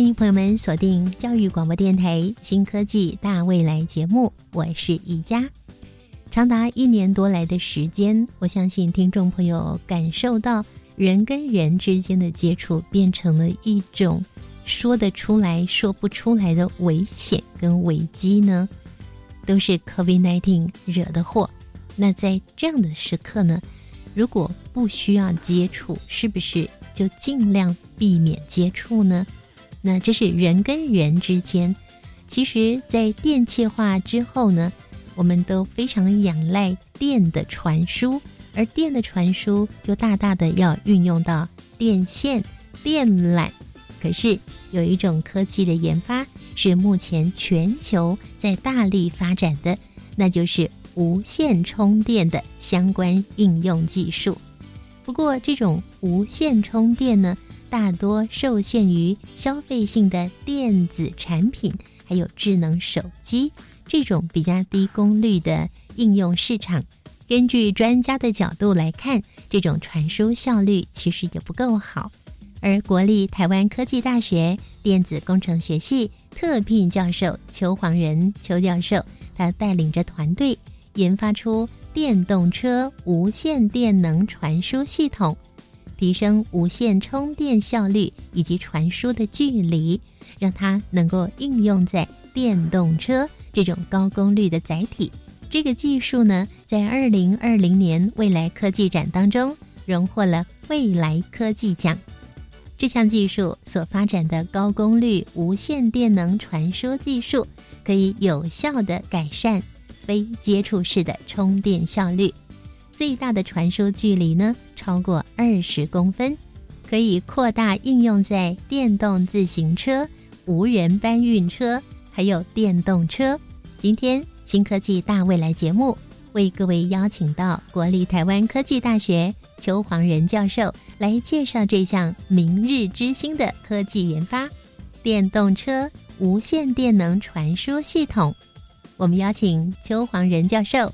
欢迎朋友们锁定教育广播电台《新科技大未来》节目，我是宜佳。长达一年多来的时间，我相信听众朋友感受到人跟人之间的接触变成了一种说得出来、说不出来的危险跟危机呢，都是 COVID-19 惹的祸。那在这样的时刻呢，如果不需要接触，是不是就尽量避免接触呢？那这是人跟人之间，其实，在电气化之后呢，我们都非常仰赖电的传输，而电的传输就大大的要运用到电线、电缆。可是有一种科技的研发是目前全球在大力发展的，那就是无线充电的相关应用技术。不过，这种无线充电呢？大多受限于消费性的电子产品，还有智能手机这种比较低功率的应用市场。根据专家的角度来看，这种传输效率其实也不够好。而国立台湾科技大学电子工程学系特聘教授邱黄仁邱教授，他带领着团队研发出电动车无线电能传输系统。提升无线充电效率以及传输的距离，让它能够应用在电动车这种高功率的载体。这个技术呢，在二零二零年未来科技展当中荣获了未来科技奖。这项技术所发展的高功率无线电能传输技术，可以有效的改善非接触式的充电效率。最大的传输距离呢，超过二十公分，可以扩大应用在电动自行车、无人搬运车，还有电动车。今天新科技大未来节目为各位邀请到国立台湾科技大学邱黄仁教授来介绍这项明日之星的科技研发——电动车无线电能传输系统。我们邀请邱黄仁教授。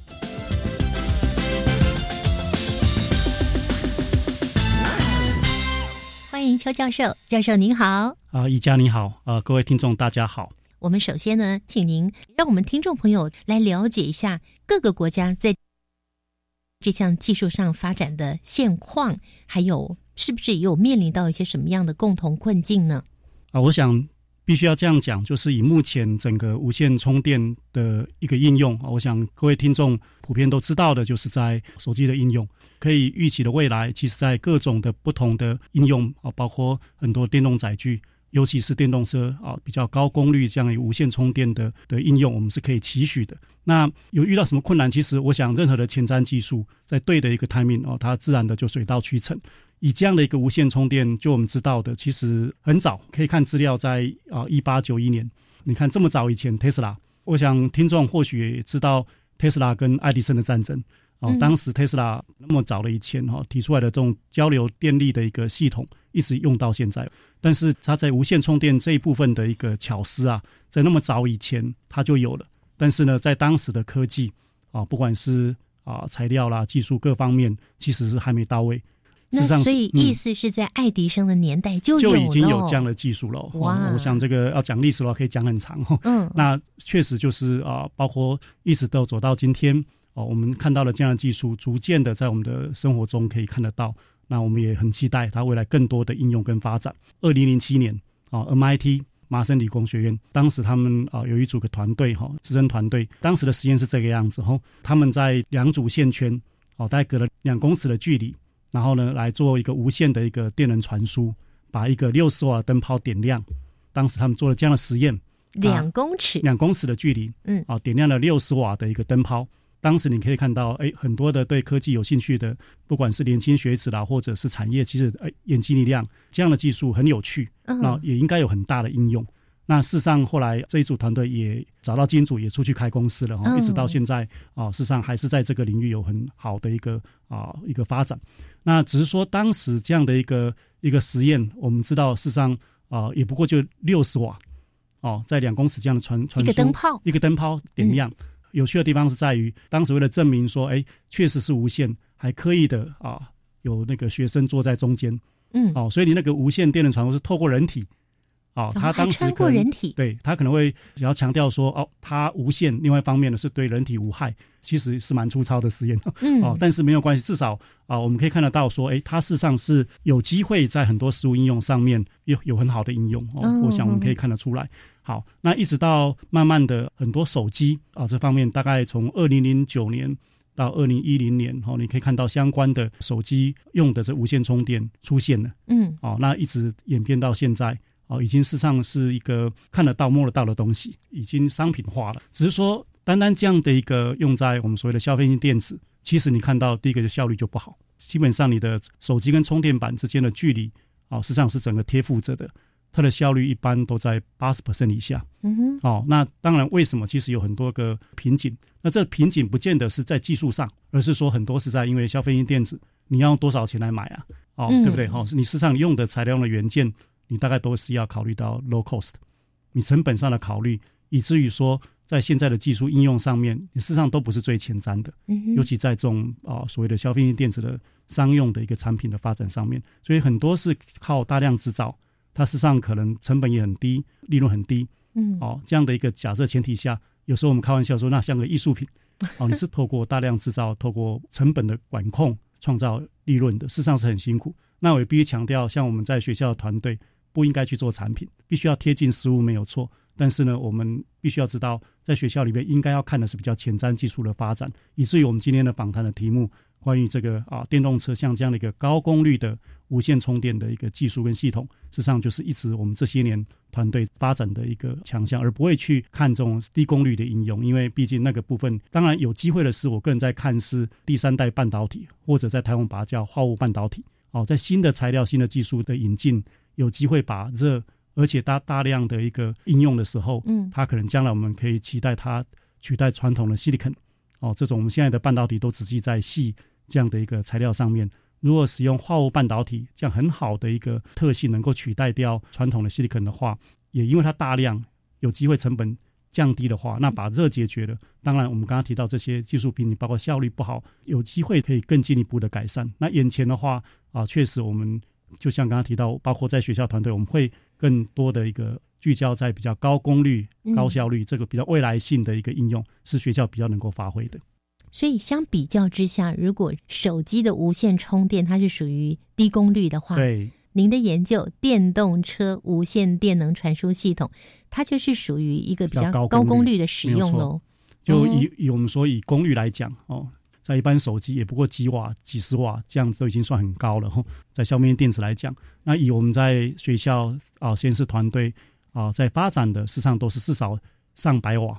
欢迎邱教授，教授您好。啊，宜家你好，啊，各位听众大家好。我们首先呢，请您让我们听众朋友来了解一下各个国家在这项技术上发展的现况，还有是不是也有面临到一些什么样的共同困境呢？啊，我想。必须要这样讲，就是以目前整个无线充电的一个应用，我想各位听众普遍都知道的，就是在手机的应用。可以预期的未来，其实在各种的不同的应用啊，包括很多电动载具，尤其是电动车啊，比较高功率这样无线充电的的应用，我们是可以期许的。那有遇到什么困难？其实我想，任何的前瞻技术在对的一个 timing 哦，它自然的就水到渠成。以这样的一个无线充电，就我们知道的，其实很早可以看资料，在啊一八九一年，你看这么早以前，特斯拉，我想听众或许也知道特斯拉跟爱迪生的战争哦，当时特斯拉那么早的以前哈提出来的这种交流电力的一个系统，一直用到现在，但是它在无线充电这一部分的一个巧思啊，在那么早以前它就有了，但是呢，在当时的科技啊，不管是啊材料啦、技术各方面，其实是还没到位。那所以意思是在爱迪生的年代就就已经有这样的技术了。哇！我想这个要讲历史的话，可以讲很长。嗯，那确实就是啊，包括一直都走到今天哦，我们看到了这样的技术，逐渐的在我们的生活中可以看得到。那我们也很期待它未来更多的应用跟发展。二零零七年啊，MIT 麻省理工学院当时他们啊有一组个团队哈，资深团队，当时的实验是这个样子哈，他们在两组线圈哦，大概隔了两公尺的距离。然后呢，来做一个无线的一个电能传输，把一个六十瓦灯泡点亮。当时他们做了这样的实验，两公尺，两公尺的距离，嗯，啊，点亮了六十瓦的一个灯泡。当时你可以看到，哎，很多的对科技有兴趣的，不管是年轻学子啦，或者是产业，其实哎，眼睛一亮，这样的技术很有趣，啊也应该有很大的应用。那事实上，后来这一组团队也找到金主，也出去开公司了哈，一直到现在啊，事实上还是在这个领域有很好的一个啊一个发展。那只是说，当时这样的一个一个实验，我们知道事实上啊，也不过就六十瓦哦，在两公尺这样的传传输，一个灯泡，一个灯泡点亮。有趣的地方是在于，当时为了证明说，哎，确实是无线，还刻意的啊，有那个学生坐在中间，嗯，哦，所以你那个无线电的传输是透过人体。哦，他当时可能对他可能会比较强调说，哦，它无限。另外一方面呢，是对人体无害，其实是蛮粗糙的实验。嗯，哦，但是没有关系，至少啊，我们可以看得到说，哎，它事实上是有机会在很多食物应用上面有有很好的应用。哦，我想我们可以看得出来。好，那一直到慢慢的很多手机啊这方面，大概从二零零九年到二零一零年，哦，你可以看到相关的手机用的这无线充电出现了。嗯，哦，那一直演变到现在。哦，已经事实上是一个看得到、摸得到的东西，已经商品化了。只是说，单单这样的一个用在我们所谓的消费性电子，其实你看到第一个就效率就不好。基本上，你的手机跟充电板之间的距离，哦，实际上是整个贴附着的，它的效率一般都在八十 percent 以下。嗯哼。哦，那当然，为什么？其实有很多个瓶颈。那这瓶颈不见得是在技术上，而是说很多是在因为消费性电子，你要用多少钱来买啊？哦，对不对？哦，你事实上用的材料的元件。你大概都是要考虑到 low cost，你成本上的考虑，以至于说在现在的技术应用上面，你事实上都不是最前瞻的。嗯，尤其在这种啊所谓的消费性电子的商用的一个产品的发展上面，所以很多是靠大量制造，它事实上可能成本也很低，利润很低。嗯，哦，这样的一个假设前提下，有时候我们开玩笑说，那像个艺术品，哦，你是透过大量制造，透过成本的管控创造利润的，事实上是很辛苦。那我也必须强调，像我们在学校的团队。不应该去做产品，必须要贴近实物没有错。但是呢，我们必须要知道，在学校里面应该要看的是比较前瞻技术的发展，以至于我们今天的访谈的题目，关于这个啊电动车像这样的一个高功率的无线充电的一个技术跟系统，实际上就是一直我们这些年团队发展的一个强项，而不会去看这种低功率的应用，因为毕竟那个部分，当然有机会的是，我个人在看是第三代半导体，或者在台湾把它叫化物半导体。哦，在新的材料、新的技术的引进。有机会把热，而且大大量的一个应用的时候，嗯，它可能将来我们可以期待它取代传统的 silicon，哦，这种我们现在的半导体都只记在细这样的一个材料上面。如果使用化物半导体这样很好的一个特性，能够取代掉传统的 silicon 的话，也因为它大量有机会成本降低的话，那把热解决了。当然，我们刚刚提到这些技术瓶颈，包括效率不好，有机会可以更进一步的改善。那眼前的话啊，确实我们。就像刚刚提到，包括在学校团队，我们会更多的一个聚焦在比较高功率、高效率这个比较未来性的一个应用，是学校比较能够发挥的。所以相比较之下，如果手机的无线充电它是属于低功率的话，对您的研究电动车无线电能传输系统，它就是属于一个比较高功率的使用喽。就以以我们说以功率来讲哦。在一般手机也不过几瓦、几十瓦，这样子都已经算很高了。吼，在消灭电池来讲，那以我们在学校啊实验室团队啊在发展的，事实上都是至少上百瓦，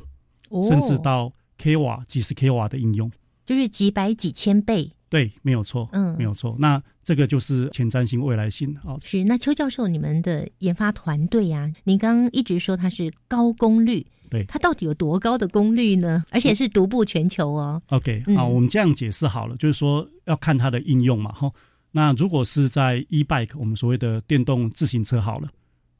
甚至到 k 瓦、几十 k 瓦的应用，就是几百几千倍。对，没有错，嗯，没有错。那这个就是前瞻性、未来性啊。是，那邱教授，你们的研发团队啊，您刚刚一直说它是高功率。对它到底有多高的功率呢？而且是独步全球哦。OK，好，我们这样解释好了，就是说要看它的应用嘛。哈，那如果是在 e bike，我们所谓的电动自行车好了，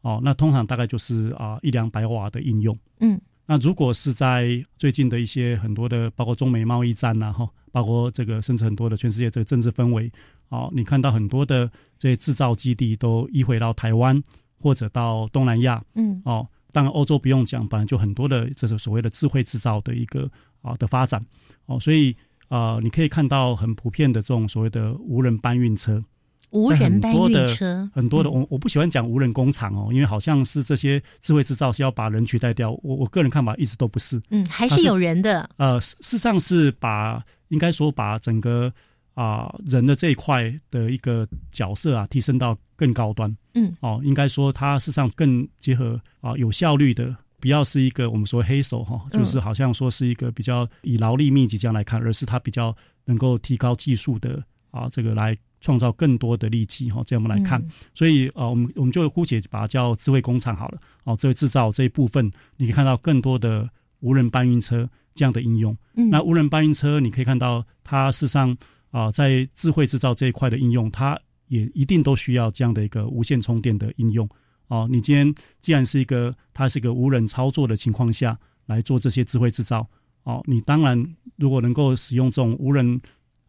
哦，那通常大概就是啊一两百瓦的应用。嗯，那如果是在最近的一些很多的，包括中美贸易战呐，哈，包括这个甚至很多的全世界这个政治氛围，哦，你看到很多的这些制造基地都移回到台湾或者到东南亚。嗯，哦。当然，欧洲不用讲，本来就很多的这是所谓的智慧制造的一个啊的发展哦，所以啊，你可以看到很普遍的这种所谓的无人搬运车，无人搬运车，很多的我我不喜欢讲无人工厂哦，因为好像是这些智慧制造是要把人取代掉，我我个人看法一直都不是，嗯，还是有人的，呃，事实上是把应该说把整个。啊，人的这一块的一个角色啊，提升到更高端。嗯，哦，应该说它事实上更结合啊有效率的不要是一个我们说黑手哈，就是好像说是一个比较以劳力密集这样来看，而是它比较能够提高技术的啊，这个来创造更多的利基哈，这样我们来看。所以啊，我们我们就姑且把它叫智慧工厂好了。哦，智慧制造这一部分，你可以看到更多的无人搬运车这样的应用。那无人搬运车，你可以看到它事实上啊，在智慧制造这一块的应用，它也一定都需要这样的一个无线充电的应用。哦，你今天既然是一个，它是一个无人操作的情况下来做这些智慧制造，哦，你当然如果能够使用这种无人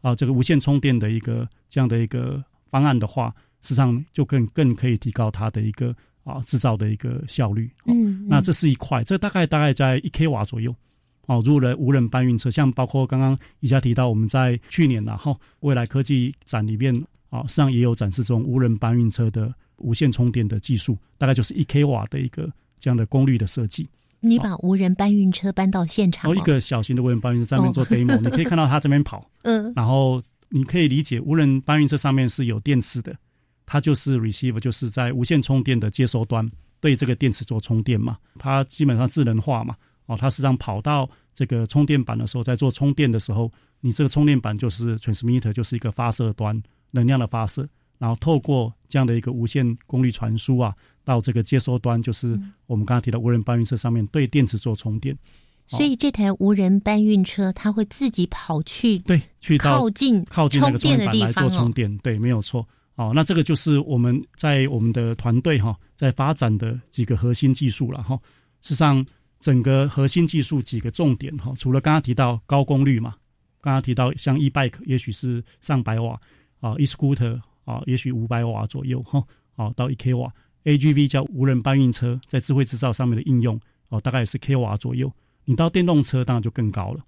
啊这个无线充电的一个这样的一个方案的话，实际上就更更可以提高它的一个啊制造的一个效率。嗯，那这是一块，这大概大概在一 k 瓦左右。哦，入了无人搬运车，像包括刚刚宜家提到，我们在去年然后未来科技展里面啊，实际上也有展示这种无人搬运车的。无线充电的技术大概就是一 k 瓦的一个这样的功率的设计。你把无人搬运车搬到现场，哦，一个小型的无人搬运车上面做 demo，你可以看到它这边跑，嗯，然后你可以理解无人搬运车上面是有电池的，它就是 receiver，就是在无线充电的接收端对这个电池做充电嘛，它基本上智能化嘛，哦，它实际上跑到这个充电板的时候，在做充电的时候，你这个充电板就是 transmitter，就是一个发射端能量的发射。然后透过这样的一个无线功率传输啊，到这个接收端，就是我们刚刚提到无人搬运车上面对电池做充电。所以这台无人搬运车它会自己跑去对去靠近靠近那个充电板来做充电，对，没有错。哦，那这个就是我们在我们的团队哈在发展的几个核心技术了哈。事实上，整个核心技术几个重点哈，除了刚刚提到高功率嘛，刚刚提到像 e bike 也许是上百瓦啊，e scooter。啊，也许五百瓦左右哈，哦，到一 k 瓦，AGV 叫无人搬运车，在智慧制造上面的应用，哦，大概也是 k 瓦左右。你到电动车当然就更高了，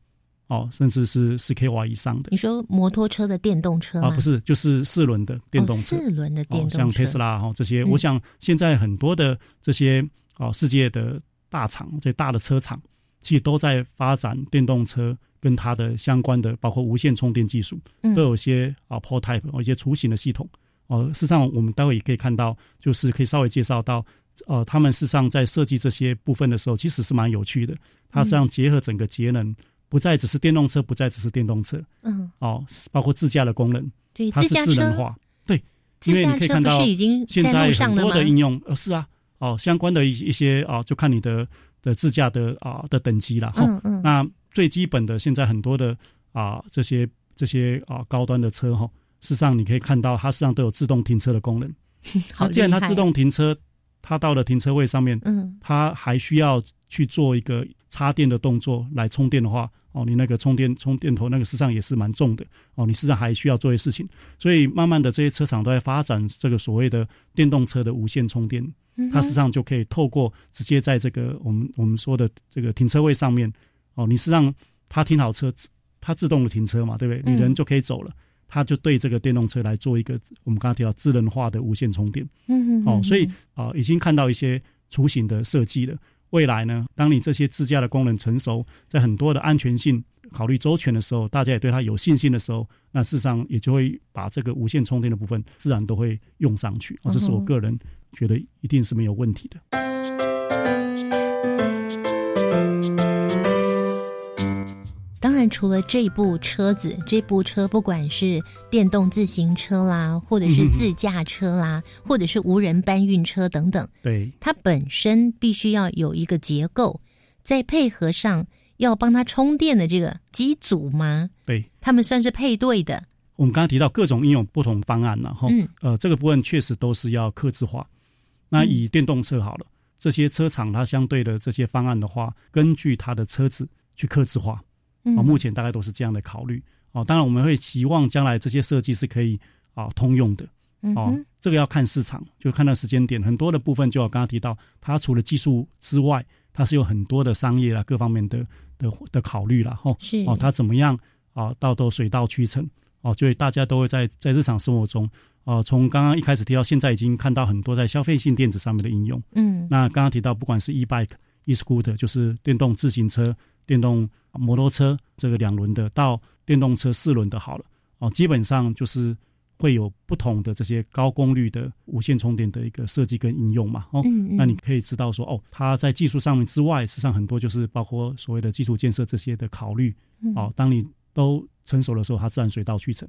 哦，甚至是十 k 瓦以上的。你说摩托车的电动车啊，不是，就是四轮的电动车，四轮的电动车，像特斯拉哈这些。我想现在很多的这些哦，世界的大厂，这大的车厂，其实都在发展电动车。跟它的相关的，包括无线充电技术，都有些啊 prototype，一些雏形的系统。哦，事实上我们待会也可以看到，就是可以稍微介绍到，呃，他们事实上在设计这些部分的时候，其实是蛮有趣的。它实际上结合整个节能，不再只是电动车，不再只是电动车，嗯，哦，包括自驾的功能，对，它是智能化，对，因为你可以看到现在很多的应用，呃，是啊，哦，相关的一一些啊，就看你的的自驾的啊的等级了，嗯嗯，那。最基本的，现在很多的啊，这些这些啊高端的车哈，事实上你可以看到，它实际上都有自动停车的功能。好，既然它自动停车，它到了停车位上面，嗯，它还需要去做一个插电的动作来充电的话，哦，你那个充电充电头那个事实上也是蛮重的哦，你事实上还需要做一些事情。所以慢慢的这些车厂都在发展这个所谓的电动车的无线充电，它实际上就可以透过直接在这个我们我们说的这个停车位上面。哦，你是让它停好车，它自动的停车嘛，对不对？你人就可以走了，他就对这个电动车来做一个我们刚刚提到智能化的无线充电。嗯嗯。哦，所以啊，已经看到一些雏形的设计了。未来呢，当你这些自驾的功能成熟，在很多的安全性考虑周全的时候，大家也对它有信心的时候，那事实上也就会把这个无线充电的部分自然都会用上去。哦，这是我个人觉得一定是没有问题的。然，除了这部车子，这部车不管是电动自行车啦，或者是自驾车啦，或者是无人搬运车等等，对它本身必须要有一个结构，再配合上要帮它充电的这个机组吗？对，他们算是配对的。我们刚刚提到各种应用不同方案，然后呃，这个部分确实都是要克制化。那以电动车好了，这些车厂它相对的这些方案的话，根据它的车子去克制化。啊，目前大概都是这样的考虑。哦，当然我们会期望将来这些设计是可以啊通用的。哦，这个要看市场，就看到时间点。很多的部分，就我刚刚提到，它除了技术之外，它是有很多的商业啊各方面的的的考虑了。哈，是哦，它怎么样啊？到都水到渠成。哦，就大家都会在在日常生活中，哦，从刚刚一开始提到，现在已经看到很多在消费性电子上面的应用。嗯，那刚刚提到，不管是 e bike、e scooter，就是电动自行车。电动摩托车这个两轮的到电动车四轮的好了哦，基本上就是会有不同的这些高功率的无线充电的一个设计跟应用嘛。哦，嗯嗯那你可以知道说，哦，它在技术上面之外，实际上很多就是包括所谓的基础建设这些的考虑。嗯哦，当你都成熟的时候，它自然水到渠成。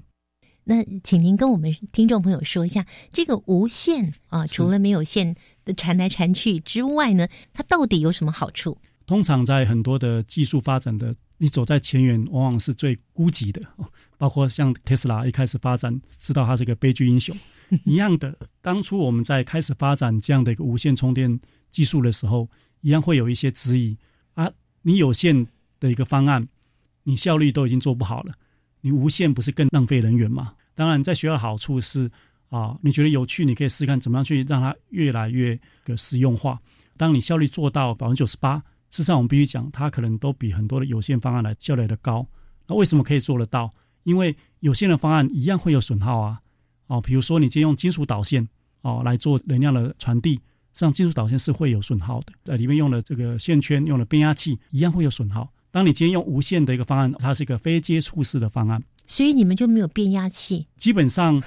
那请您跟我们听众朋友说一下，这个无线啊，除了没有线的缠来缠去之外呢，它到底有什么好处？通常在很多的技术发展的，你走在前沿，往往是最孤寂的。哦包括像特斯拉一开始发展，知道它是个悲剧英雄 一样的。当初我们在开始发展这样的一个无线充电技术的时候，一样会有一些质疑啊。你有线的一个方案，你效率都已经做不好了，你无线不是更浪费人员吗？当然，在学校的好处是啊，你觉得有趣，你可以试试看怎么样去让它越来越的实用化。当你效率做到百分之九十八，事实上我们必须讲，它可能都比很多的有线方案来效率的高。那为什么可以做得到？因为有线的方案一样会有损耗啊。哦，比如说你今天用金属导线哦来做能量的传递，实际上金属导线是会有损耗的。呃，里面用的这个线圈、用的变压器一样会有损耗。当你今天用无线的一个方案，它是一个非接触式的方案，所以你们就没有变压器，基本上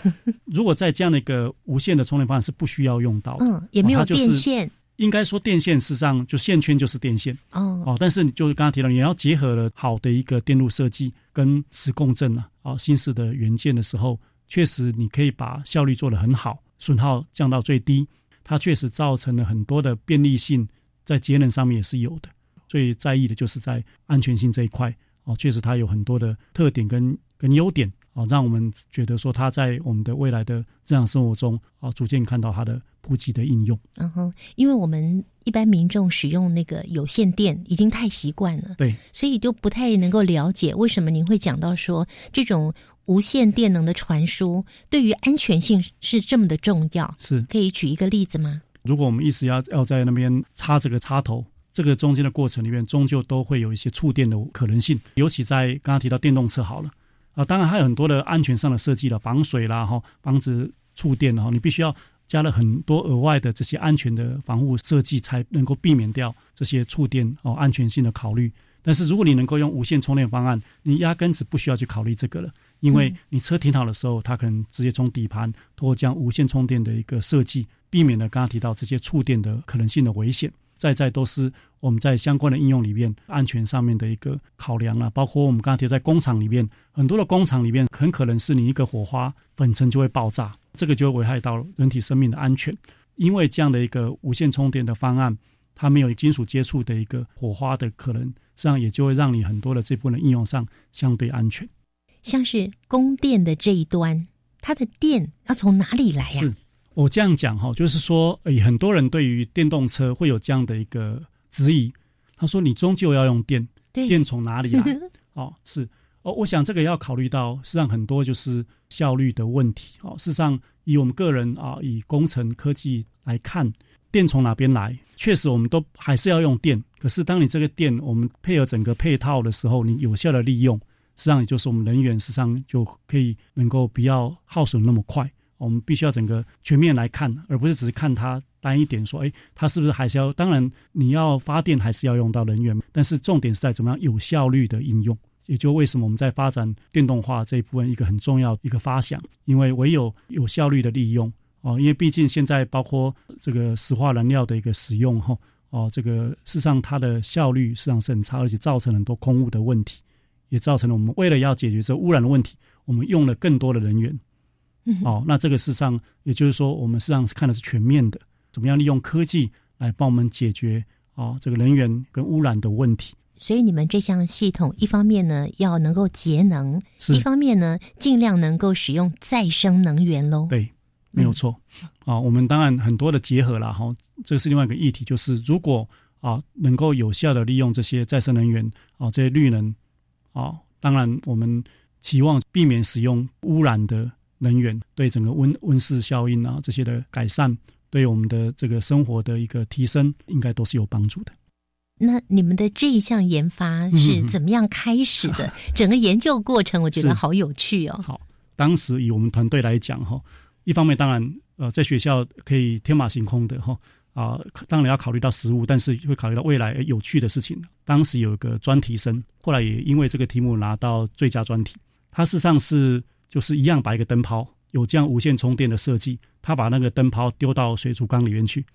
如果在这样的一个无线的充电方案是不需要用到的。嗯，也没有哦它就是电线应该说电线事实上就线圈就是电线。哦，哦，但是你就是刚刚提到，你要结合了好的一个电路设计跟磁共振啊，啊，新式的元件的时候，确实你可以把效率做得很好，损耗降到最低。它确实造成了很多的便利性，在节能上面也是有的。最在意的就是在安全性这一块哦，确实它有很多的特点跟跟优点哦，让我们觉得说它在我们的未来的日常生活中啊，逐渐看到它的普及的应用。嗯哼，因为我们一般民众使用那个有线电已经太习惯了，对，所以就不太能够了解为什么您会讲到说这种无线电能的传输对于安全性是这么的重要。是可以举一个例子吗？如果我们一直要要在那边插这个插头，这个中间的过程里面，终究都会有一些触电的可能性。尤其在刚刚提到电动车好了啊，当然还有很多的安全上的设计了，防水啦哈，防止触电哈，你必须要加了很多额外的这些安全的防护设计，才能够避免掉这些触电哦安全性的考虑。但是如果你能够用无线充电方案，你压根子不需要去考虑这个了，因为你车停好的时候，它可能直接从底盘通过将无线充电的一个设计，避免了刚刚提到这些触电的可能性的危险。在在都是我们在相关的应用里面安全上面的一个考量啊，包括我们刚刚提到在工厂里面，很多的工厂里面很可能是你一个火花粉尘就会爆炸，这个就会危害到人体生命的安全。因为这样的一个无线充电的方案，它没有金属接触的一个火花的可能，实际上也就会让你很多的这部分的应用上相对安全。像是供电的这一端，它的电要从哪里来呀、是我这样讲哈，就是说，呃，很多人对于电动车会有这样的一个质疑。他说：“你终究要用电，电从哪里来？”哦，是哦，我想这个要考虑到，实际上很多就是效率的问题。哦，事实上，以我们个人啊，以工程科技来看，电从哪边来？确实，我们都还是要用电。可是，当你这个电我们配合整个配套的时候，你有效的利用，实际上也就是我们人员实际上就可以能够不要耗损那么快。我们必须要整个全面来看，而不是只是看它单一点说，哎，它是不是还是要？当然，你要发电还是要用到能源，但是重点是在怎么样有效率的应用。也就为什么我们在发展电动化这一部分一个很重要一个发想，因为唯有有效率的利用哦，因为毕竟现在包括这个石化燃料的一个使用哈哦，这个事实上它的效率实际上是很差，而且造成很多空污的问题，也造成了我们为了要解决这污染的问题，我们用了更多的人员。嗯哦，那这个事实上，也就是说，我们实际上是看的是全面的，怎么样利用科技来帮我们解决哦这个能源跟污染的问题。所以你们这项系统，一方面呢要能够节能，一方面呢尽量能够使用再生能源喽。对，没有错。啊、我们当然很多的结合了哈，这是另外一个议题，就是如果啊能够有效的利用这些再生能源啊这些绿能啊，当然我们期望避免使用污染的能源，对整个温温室效应啊这些的改善，对我们的这个生活的一个提升，应该都是有帮助的。那你们的这一项研发是怎么样开始的？整个研究过程我觉得好有趣哦。好，当时以我们团队来讲哈，一方面当然呃在学校可以天马行空的哈啊、当然要考虑到实物，但是会考虑到未来有趣的事情。当时有一个专题生，后来也因为这个题目拿到最佳专题。他事实上是就是一样把一个灯泡有这样无线充电的设计，他把那个灯泡丢到水族缸里面去。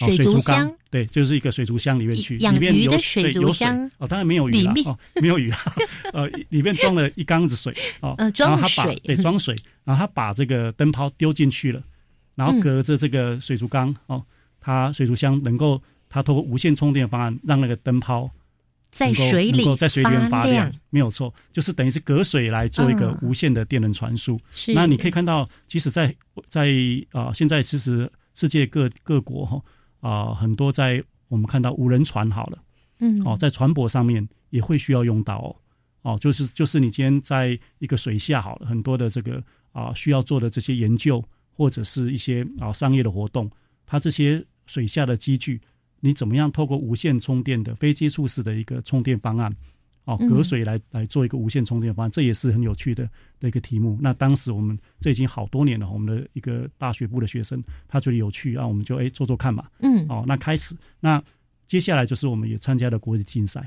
哦水族缸箱，对，就是一个水族箱里面去，养里面有鱼的水有族箱哦，当然没有鱼啦里面。哦，没有鱼啊，呃，里面装了一缸子水哦，呃装然后他把水。对装水，然后他把这个灯泡丢进去了，然后嗯隔着这个水族缸哦，它水族箱能够它通过无线充电方案让那个灯泡在水里在水里面发亮，没有错，就是等于是隔水来做一个嗯。无线的电能传输。是。那你可以看到，即使在，在啊、现在其实世界各各国哈啊、很多在我们看到无人船好了嗯哦，在船舶上面也会需要用到哦哦，就是就是你今天在一个水下好了，很多的这个啊、需要做的这些研究或者是一些啊、商业的活动，它这些水下的机具，你怎么样透过无线充电的非接触式的一个充电方案？哦，嗯隔水来来做一个无线充电方案，这也是很有趣的的一个题目。那当时我们这已经好多年了，我们的一个大学部的学生他觉得有趣啊，我们就哎做做看嘛。嗯哦，那开始，那接下来就是我们也参加了国际竞赛，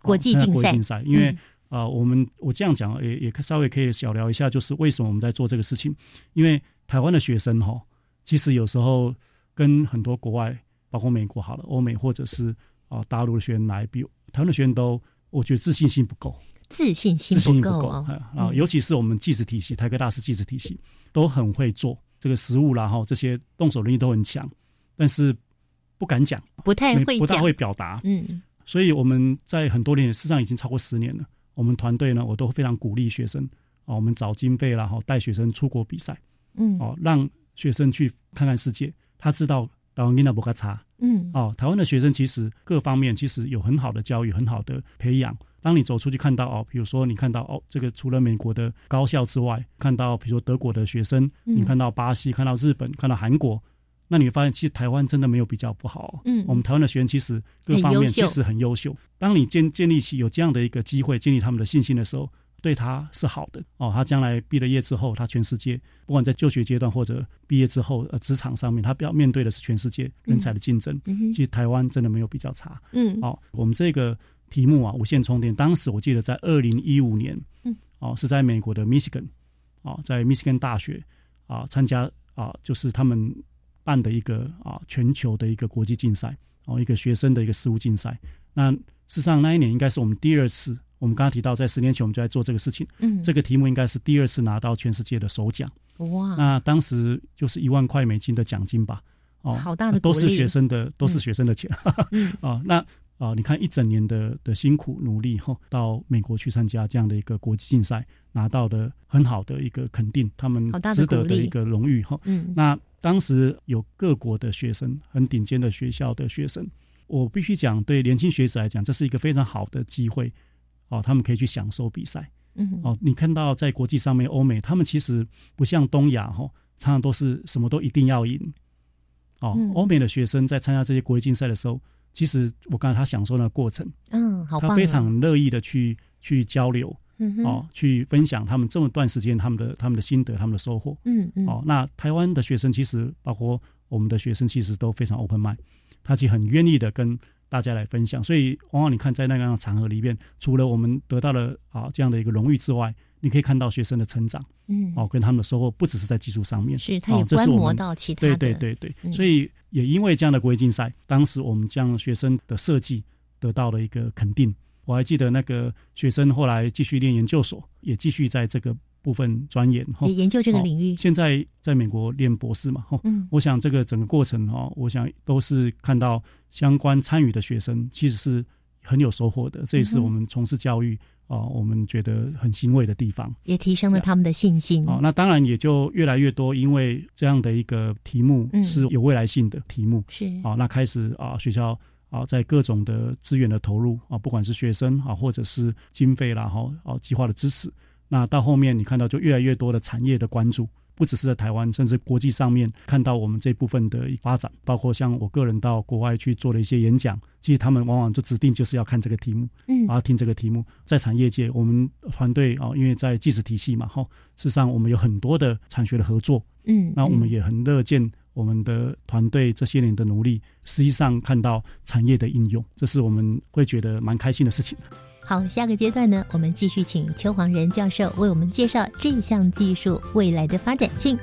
哦国际竞赛国际竞赛，因为嗯啊、呃我们我这样讲也也稍微可以小聊一下，就是为什么我们在做这个事情。因为台湾的学生哈、其实有时候跟很多国外，包括美国好了，欧美或者是啊、大陆的学生来比，台湾的学生都我觉得自信心不够，自信心自信心够啊、尤其是我们技职体系，台科大是技职体系，都很会做这个实物啦哈，这些动手能力都很强，但是不敢讲，不太没不大会表达，嗯。所以我们在很多年，事实上已经超过十年了。我们团队呢，我都非常鼓励学生啊，我们找经费然后，带学生出国比赛嗯。哦，让学生去看看世界。他知道台湾跟那不卡差嗯哦，台湾的学生其实各方面其实有很好的教育，很好的培养。当你走出去看到哦，比如说你看到哦，这个除了美国的高校之外，看到比如说德国的学生，嗯你看到巴西，看到日本，看到韩国，那你会发现其实台湾真的没有比较不好、哦。嗯我们台湾的学生其实各方面其实很优秀。当你建建立起有这样的一个机会，建立他们的信心的时候，对他是好的哦。他将来毕了业之后，他全世界不管在就学阶段或者毕业之后，呃，职场上面，他要面对的是全世界人才的竞争。嗯其实台湾真的没有比较差。嗯哦，我们这个题目啊，无线充电，当时我记得在二零一五年，嗯，哦，是在美国的 Michigan，哦，在 Michigan 大学啊参加啊，就是他们办的一个啊全球的一个国际竞赛，哦，一个学生的一个实务竞赛。那事实上那一年应该是我们第二次，我们刚刚提到在十年前我们就在做这个事情，嗯。这个题目应该是第二次拿到全世界的首奖。哇，那当时就是一万块美金的奖金吧，哦，好大的都是学生的，都是学生的钱。嗯。啊，那啊，你看一整年的的辛苦努力后，到美国去参加这样的一个国际竞赛，拿到的很好的一个肯定，他们值得的一个荣誉哈。嗯。那当时有各国的学生，很顶尖的学校的学生，我必须讲，对年轻学子来讲，这是一个非常好的机会哦，他们可以去享受比赛嗯哦。你看到在国际上面，欧美他们其实不像东亚哈，常常都是什么都一定要赢哦嗯。欧美的学生在参加这些国际竞赛的时候，其实我刚才他享受那个过程。嗯，好他非常乐意的去去交流嗯哼哦，去分享他们这么段时间他们的他们的心得、他们的收获嗯嗯哦。那台湾的学生其实包括我们的学生，其实都非常 open mind，他其实很愿意的跟大家来分享。所以往往你看在那样的场合里面，除了我们得到了啊这样的一个荣誉之外，你可以看到学生的成长嗯哦，跟他们的收获不只是在技术上面，是他也观摩到其他对的对对对，嗯所以也因为这样的国际竞赛，当时我们将学生的设计得到了一个肯定。我还记得那个学生后来继续念研究所，也继续在这个部分钻研。哈也，研究这个哦领域，现在在美国念博士嘛，哈。嗯我想这个整个过程哈，我想都是看到相关参与的学生其实是很有收获的，这也是我们从事教育啊、我们觉得很欣慰的地方。也提升了他们的信心。哦，那当然也就越来越多，因为这样的一个题目嗯是有未来性的题目，是啊，那开始啊，学校啊，在各种的资源的投入啊，不管是学生啊，或者是经费啦，哈，啊，计划的支持，那到后面你看到就越来越多的产业的关注，不只是在台湾，甚至国际上面看到我们这部分的发展，包括像我个人到国外去做了一些演讲，其实他们往往就指定就是要看这个题目，嗯啊，听这个题目。在产业界，我们团队啊，因为在技术体系嘛，哈，事实上我们有很多的产学的合作，嗯，嗯那我们也很乐见我们的团队这些年的努力，实际上看到产业的应用，这是我们会觉得蛮开心的事情。好，下个阶段呢，我们继续请邱黄仁教授为我们介绍这项技术未来的发展性。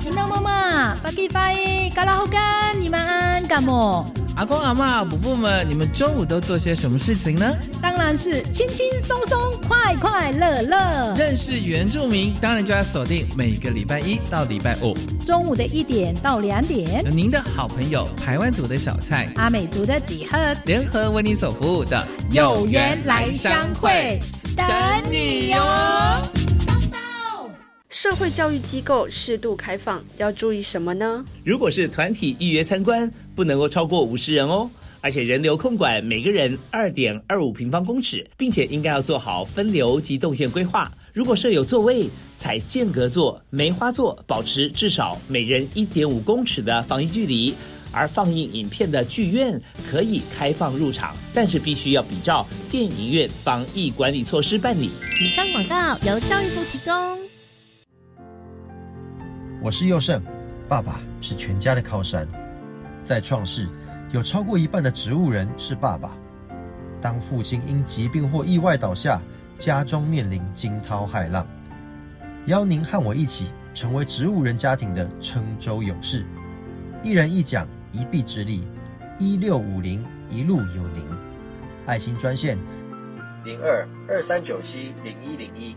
听到妈妈，巴吉发耶，嘎拉好干，你们安干么？阿公阿妈、伯伯们，你们中午都做些什么事情呢？当然是轻轻松松、快快乐乐。认识原住民，当然就要锁定每个礼拜一到礼拜五中午的一点到两点有，您的好朋友台湾族的小菜阿美族的几何联合为你所服务的有缘来相会，等你哟。社会教育机构适度开放，要注意什么呢？如果是团体预约参观，不能够超过五十人哦，而且人流控管每个人二点二五平方公尺，并且应该要做好分流及动线规划。如果设有座位，采间隔座、梅花座，保持至少每人一点五公尺的防疫距离。而放映影片的剧院可以开放入场，但是必须要比照电影院防疫管理措施办理。以上广告由教育部提供。我是佑胜，爸爸是全家的靠山。在创世，有超过一半的植物人是爸爸。当父亲因疾病或意外倒下，家中面临惊涛骇浪。邀您和我一起成为植物人家庭的撑舟勇士，一人一桨，一臂之力，一六五零一路有您。爱心专线零二二三九七零一零一。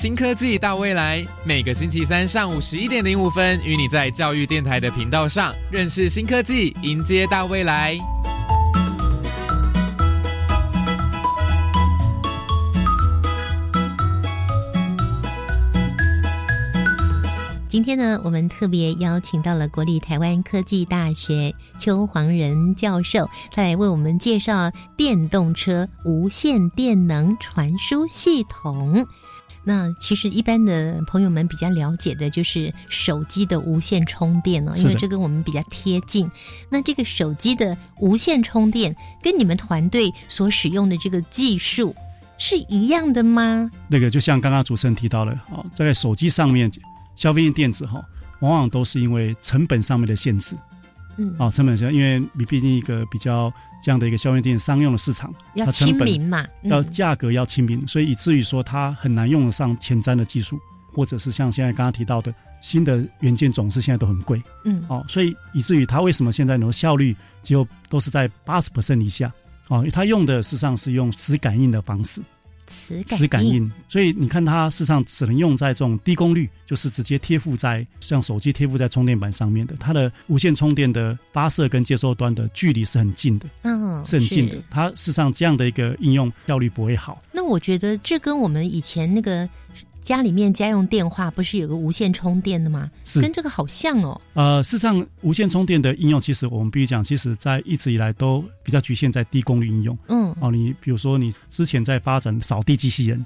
新科技大未来，每个星期三上午十一点零五分，与你在教育电台的频道上认识新科技，迎接大未来。今天呢，我们特别邀请到了国立台湾科技大学邱黄仁教授，他来为我们介绍电动车无线电能传输系统。那其实一般的朋友们比较了解的就是手机的无线充电哦，因为这跟我们比较贴近。那这个手机的无线充电跟你们团队所使用的这个技术是一样的吗？那个就像刚刚主持人提到的，哦，在手机上面，消费性电子哈、往往都是因为成本上面的限制嗯，哦、成本上，因为你毕竟一个比较这样的一个消费电子商用的市场，要亲民嘛，要嗯价格要亲民，所以以至于说它很难用得上前瞻的技术，或者是像现在刚刚提到的新的元件总是现在都很贵嗯。哦，所以以至于它为什么现在能效率只有都是在八十 percent 以下哦，因为它用的事实上是用磁感应的方式，磁感磁感应，所以你看它事实上只能用在这种低功率，就是直接贴附在像手机贴附在充电板上面的，它的无线充电的发射跟接收端的距离是很近的，嗯，是很近的。它事实上这样的一个应用效率不会好。那我觉得这跟我们以前那个家里面家用电话不是有个无线充电的吗？是跟这个好像哦。呃，事实上，无线充电的应用，其实我们必须讲，其实在一直以来都比较局限在低功率应用。嗯哦，你比如说你之前在发展扫地机器人，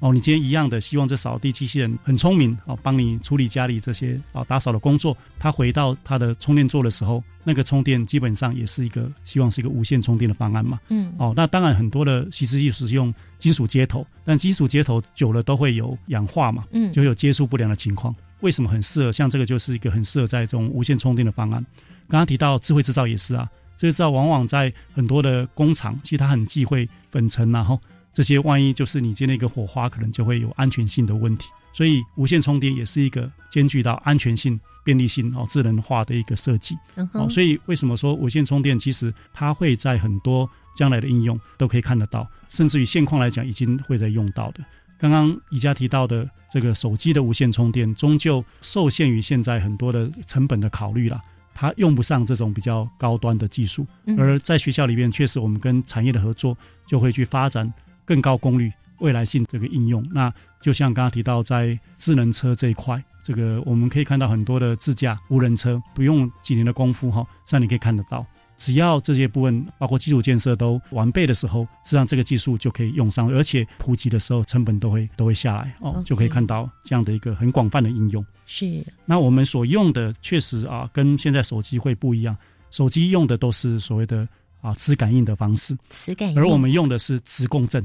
哦，你今天一样的希望这扫地机器人很聪明，哦，帮你处理家里这些啊、打扫的工作。它回到它的充电座的时候，那个充电基本上也是一个希望是一个无线充电的方案嘛。嗯哦，那当然很多的其实技术是用金属接头，但金属接头久了都会有氧化嘛，嗯就会有接触不良的情况。为什么很适合？像这个就是一个很适合在这种无线充电的方案。刚刚提到智慧制造也是啊，智慧制造往往在很多的工厂，其实它很忌讳粉尘然后这些万一就是你今天一个火花，可能就会有安全性的问题。所以无线充电也是一个兼具到安全性、便利性哦、智能化的一个设计。嗯哦，所以为什么说无线充电其实它会在很多将来的应用都可以看得到，甚至于现况来讲已经会在用到的。刚刚宜家提到的这个手机的无线充电，终究受限于现在很多的成本的考虑啦。它用不上这种比较高端的技术，嗯而在学校里面，确实我们跟产业的合作就会去发展更高功率、未来性这个应用。那就像刚刚提到，在智能车这一块，这个我们可以看到很多的自驾无人车，不用几年的功夫哈，实际上你可以看得到。只要这些部分包括基础建设都完备的时候，实际上这个技术就可以用上，而且普及的时候成本都会都会下来哦就可以看到这样的一个很广泛的应用。是那我们所用的确实啊，跟现在手机会不一样，手机用的都是所谓的啊磁感应的方式，磁感应，而我们用的是磁共振。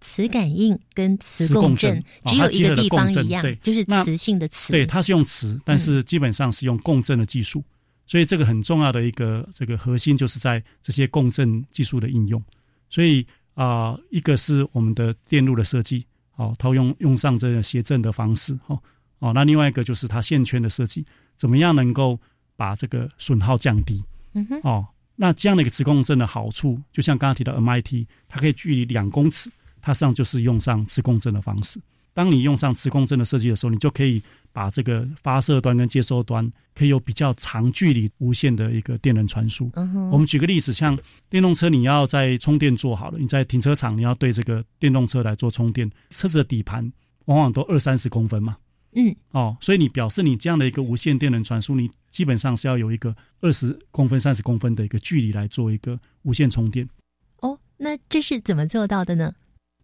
磁感应跟磁磁共共振只有一个地方一样对，就是磁性的磁。对，它是用磁，但是基本上是用共振的技术，所以这个很重要的一个这个核心就是在这些共振技术的应用。所以啊、一个是我们的电路的设计，哦，它用用上这个谐振的方式，哦哦，那另外一个就是它线圈的设计，怎么样能够把这个损耗降低？嗯哼，哦，那这样的一个磁共振的好处，就像刚刚提到 MIT，它可以距离两公尺，它实际上就是用上磁共振的方式。当你用上磁共振的设计的时候，你就可以把这个发射端跟接收端可以有比较长距离无线的一个电能传输。嗯，我们举个例子，像电动车，你要在充电做好了，你在停车场你要对这个电动车来做充电，车子的底盘往往都二三十公分嘛。嗯，哦，所以你表示你这样的一个无线电能传输，你基本上是要有一个二十公分、三十公分的一个距离来做一个无线充电。哦，那这是怎么做到的呢？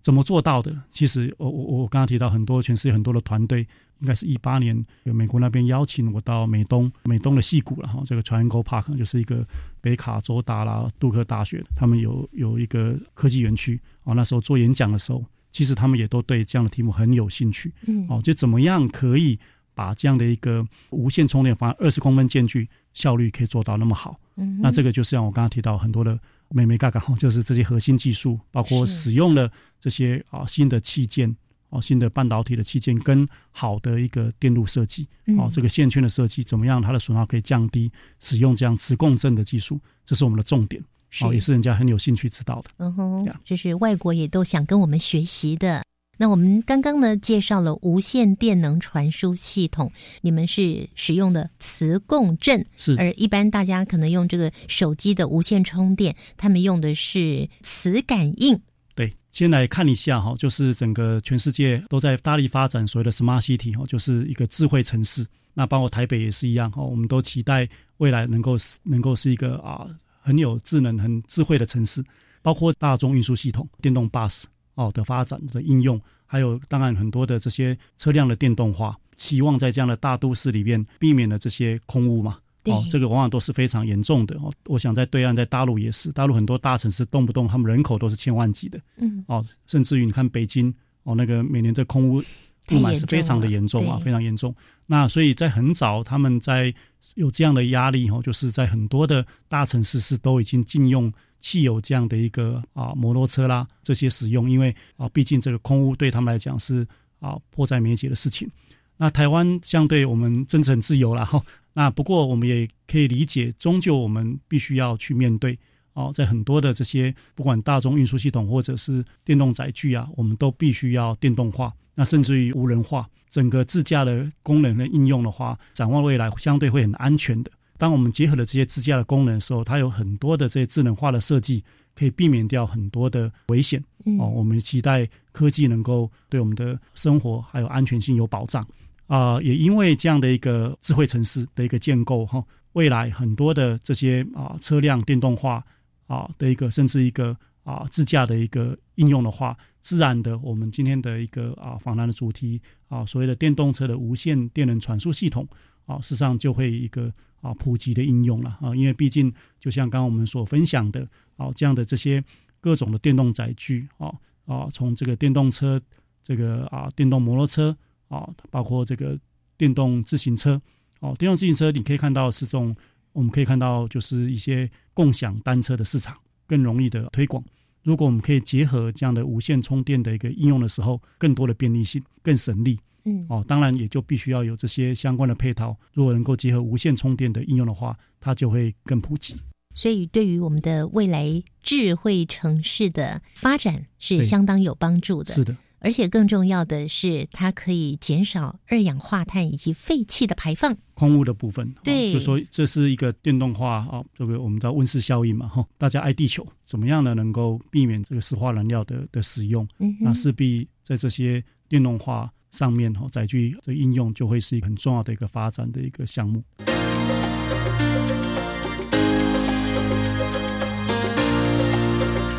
怎么做到的？其实我我我刚刚提到很多全世界很多的团队，应该是一八年有美国那边邀请我到美东，美东的戏谷了哈，这个 Triangle Park 就是一个北卡州达拉杜克大学，他们有有一个科技园区哦，那时候做演讲的时候，其实他们也都对这样的题目很有兴趣嗯，哦，就怎么样可以把这样的一个无线充电方案二十公分间距效率可以做到那么好。嗯，那这个就是像我刚刚提到很多的美美嘎嘎哈，就是这些核心技术，包括使用了这些啊新的器件哦，新的半导体的器件跟好的一个电路设计哦嗯，这个线圈的设计怎么样，它的损耗可以降低，使用这样磁共振的技术，这是我们的重点哦，也是人家很有兴趣知道的。嗯哼这样，这是外国也都想跟我们学习的。那我们刚刚呢介绍了无线电能传输系统，你们是使用的磁共振，是而一般大家可能用这个手机的无线充电，他们用的是磁感应。对，先来看一下哈，就是整个全世界都在大力发展所谓的 smart city 哈，就是一个智慧城市。那包括台北也是一样哈，我们都期待未来能够能够是一个啊很有智能、很智慧的城市。包括大众运输系统、电动 bus 哦的发展的应用，还有当然很多的这些车辆的电动化，希望在这样的大都市里面避免了这些空污嘛。哦，这个往往都是非常严重的哦。我想在对岸，在大陆也是，大陆很多大城市动不动他们人口都是千万级的嗯，哦，甚至于你看北京哦，那个每年的空污雾霾是非常的严重啊，对非常严重。那所以在很早，他们在有这样的压力哦，就是在很多的大城市是都已经禁用汽油这样的一个啊摩托车啦这些使用，因为啊毕竟这个空污对他们来讲是啊迫在眉睫的事情。那台湾相对我们真是很自由啦哈，那不过我们也可以理解，终究我们必须要去面对哦，在很多的这些不管大众运输系统或者是电动载具啊，我们都必须要电动化，那甚至于无人化，整个自驾的功能的应用的话，展望未来相对会很安全的。当我们结合了这些自驾的功能的时候，它有很多的这些智能化的设计，可以避免掉很多的危险。嗯哦，我们期待科技能够对我们的生活还有安全性有保障。啊、也因为这样的一个智慧城市的一个建构哈、未来很多的这些啊、车辆电动化啊的一个，甚至一个啊自驾的一个应用的话，自然的我们今天的一个啊访谈的主题啊，所谓的电动车的无线电能传输系统啊，事实上就会一个啊普及的应用了啊，因为毕竟就像刚刚我们所分享的啊，这样的这些各种的电动载具啊啊，从这个电动车这个啊电动摩托车啊，包括这个电动自行车哦，电动自行车你可以看到是这种，我们可以看到就是一些共享单车的市场更容易的推广。如果我们可以结合这样的无线充电的一个应用的时候，更多的便利性、更省力嗯，哦，当然也就必须要有这些相关的配套。如果能够结合无线充电的应用的话，它就会更普及。所以对于我们的未来智慧城市的发展是相当有帮助的。是的，而且更重要的是，它可以减少二氧化碳以及废气的排放。空污的部分，对，就说这是一个电动化啊，这个我们叫温室效应嘛，哈，大家爱地球，怎么样呢？能够避免这个石化燃料的的使用，嗯那势必在这些电动化上面哈，载具的应用就会是一个很重要的一个发展的一个项目。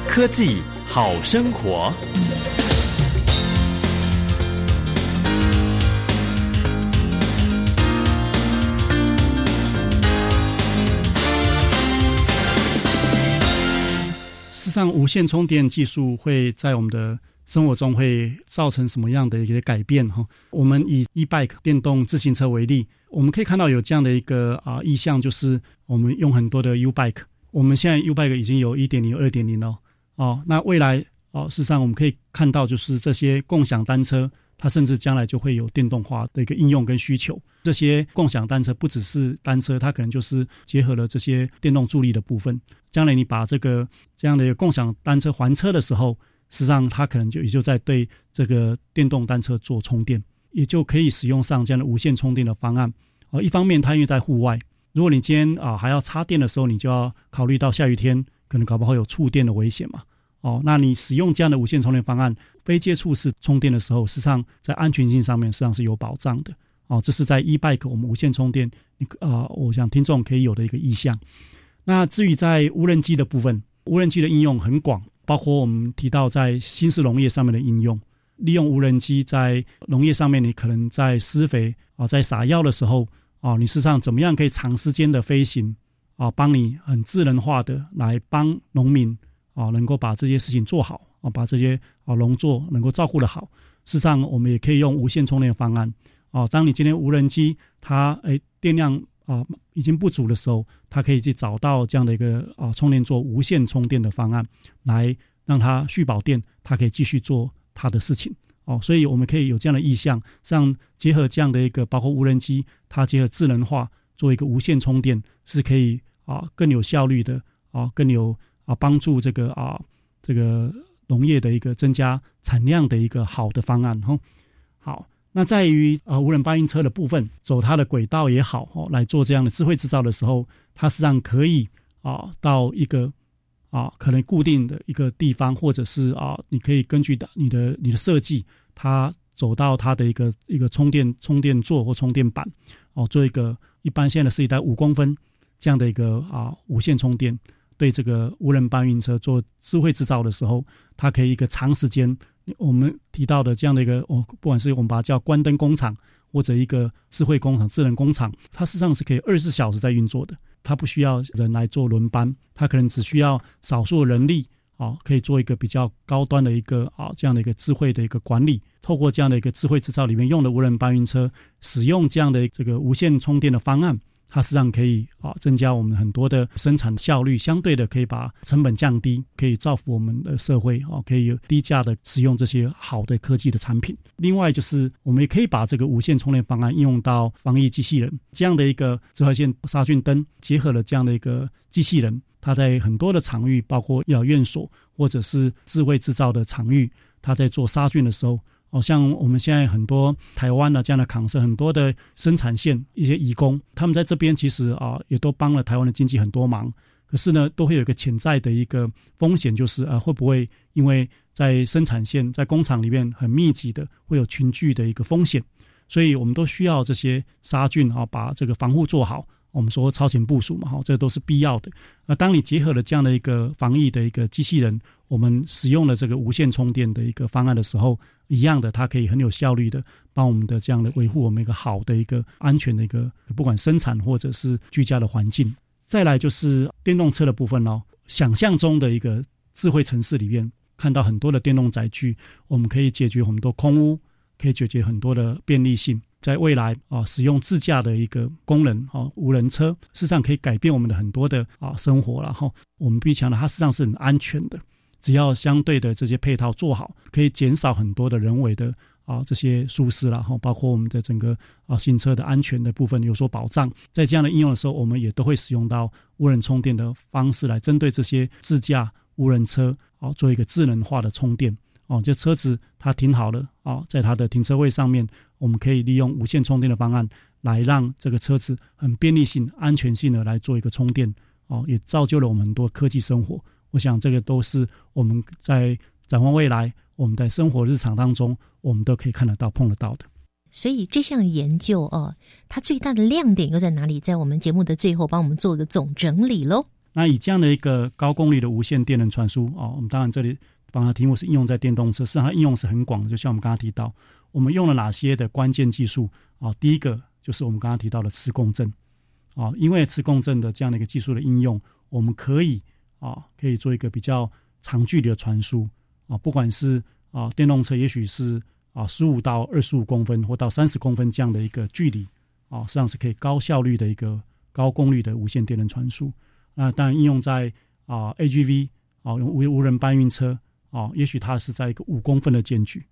科技好生活。事实上，无线充电技术会在我们的生活中会造成什么样的一个改变？哈，我们以 e-bike 电动自行车为例，我们可以看到有这样的一个啊意向，就是我们用很多的 U-bike。我们现在 U-bike 已经有一点零、二点零了哦。那未来哦，事实上我们可以看到，就是这些共享单车，它甚至将来就会有电动化的一个应用跟需求。这些共享单车不只是单车，它可能就是结合了这些电动助力的部分。将来你把这个这样的一个共享单车还车的时候，实际上它可能就也就在对这个电动单车做充电，也就可以使用上这样的无线充电的方案。哦，一方面它因为在户外，如果你今天啊还要插电的时候，你就要考虑到下雨天可能搞不好有触电的危险嘛。哦，那你使用这样的无线充电方案，非接触式充电的时候，实际上在安全性上面实际上是有保障的。哦，这是在 e-bike 我们无线充电，你啊、我想听众可以有的一个意向。那至于在无人机的部分，无人机的应用很广，包括我们提到在新式农业上面的应用，利用无人机在农业上面，你可能在施肥啊，在撒药的时候啊，你事实上怎么样可以长时间的飞行啊，帮你很智能化的来帮农民啊，能够把这些事情做好啊，把这些啊农作能够照顾的好。事实上，我们也可以用无线充电方案哦。当你今天无人机它诶电量啊已经不足的时候，它可以去找到这样的一个啊充电座无线充电的方案，来让它续保电，它可以继续做它的事情哦。所以我们可以有这样的意向，像结合这样的一个包括无人机，它结合智能化做一个无线充电，是可以啊更有效率的啊更有啊帮助这个啊这个农业的一个增加产量的一个好的方案哈。好，那在于呃无人搬运车的部分，走它的轨道也好哦，来做这样的智慧制造的时候，它实际上可以啊到一个啊可能固定的一个地方，或者是啊你可以根据的你的你的设计，它走到它的一个一个充电充电座或充电板哦，做一个一般现在是一台五公分这样的一个啊无线充电。对这个无人搬运车做智慧制造的时候，它可以一个长时间，我们提到的这样的一个哦，不管是我们把它叫关灯工厂，或者一个智慧工厂、智能工厂，它实际上是可以二十四小时在运作的，它不需要人来做轮班，它可能只需要少数人力啊，可以做一个比较高端的一个啊这样的一个智慧的一个管理。透过这样的一个智慧制造里面用的无人搬运车，使用这样的这个无线充电的方案。它实际上可以啊增加我们很多的生产效率，相对的可以把成本降低，可以造福我们的社会啊，可以有低价的使用这些好的科技的产品。另外就是我们也可以把这个无线充电方案应用到防疫机器人这样的一个紫外线杀菌灯，结合了这样的一个机器人，它在很多的场域，包括医疗院所或者是智慧制造的场域，它在做杀菌的时候。像我们现在很多台湾的这样的厂商，很多的生产线一些移工，他们在这边其实啊，也都帮了台湾的经济很多忙。可是呢，都会有一个潜在的一个风险，就是啊，会不会因为在生产线、在工厂里面很密集的，会有群聚的一个风险？所以我们都需要这些杀菌啊，把这个防护做好。我们说超前部署嘛，哈，这都是必要的。那当你结合了这样的一个防疫的一个机器人，我们使用了这个无线充电的一个方案的时候，一样的，它可以很有效率的帮我们的这样的维护我们一个好的一个安全的一个不管生产或者是居家的环境。再来就是电动车的部分哦，想象中的一个智慧城市里面，看到很多的电动载具，我们可以解决很多空污，可以解决很多的便利性。在未来啊，使用自驾的一个功能啊，无人车事实上可以改变我们的很多的啊生活。然后我们必须强调，它实际上是很安全的。只要相对的这些配套做好，可以减少很多的人为的啊这些疏失，然后包括我们的整个啊新车的安全的部分有所保障。在这样的应用的时候，我们也都会使用到无人充电的方式来针对这些自驾无人车啊做一个智能化的充电哦，就车子它停好了哦，在它的停车位上面，我们可以利用无线充电的方案来让这个车子很便利性、安全性的来做一个充电哦，也造就了我们很多科技生活。我想这个都是我们在展望未来，我们在生活日常当中，我们都可以看得到、碰得到的。所以这项研究哦，它最大的亮点又在哪里？在我们节目的最后，帮我们做一个总整理喽。那以这样的一个高功率的无线电能传输哦，我们当然这里把它题目是应用在电动车，实际上应用是很广的。就像我们刚刚提到，我们用了哪些的关键技术啊？第一个就是我们刚刚提到的磁共振啊，因为磁共振的这样的一个技术的应用，我们可以啊，可以做一个比较长距离的传输啊，不管是啊电动车，也许是。啊，十五到二十五公分或到三十公分这样的一个距离，啊，实际上是可以高效率的一个高功率的无线电能传输。那当然应用在啊 AGV 啊用无无人搬运车啊，也许它是在一个五公分的间距，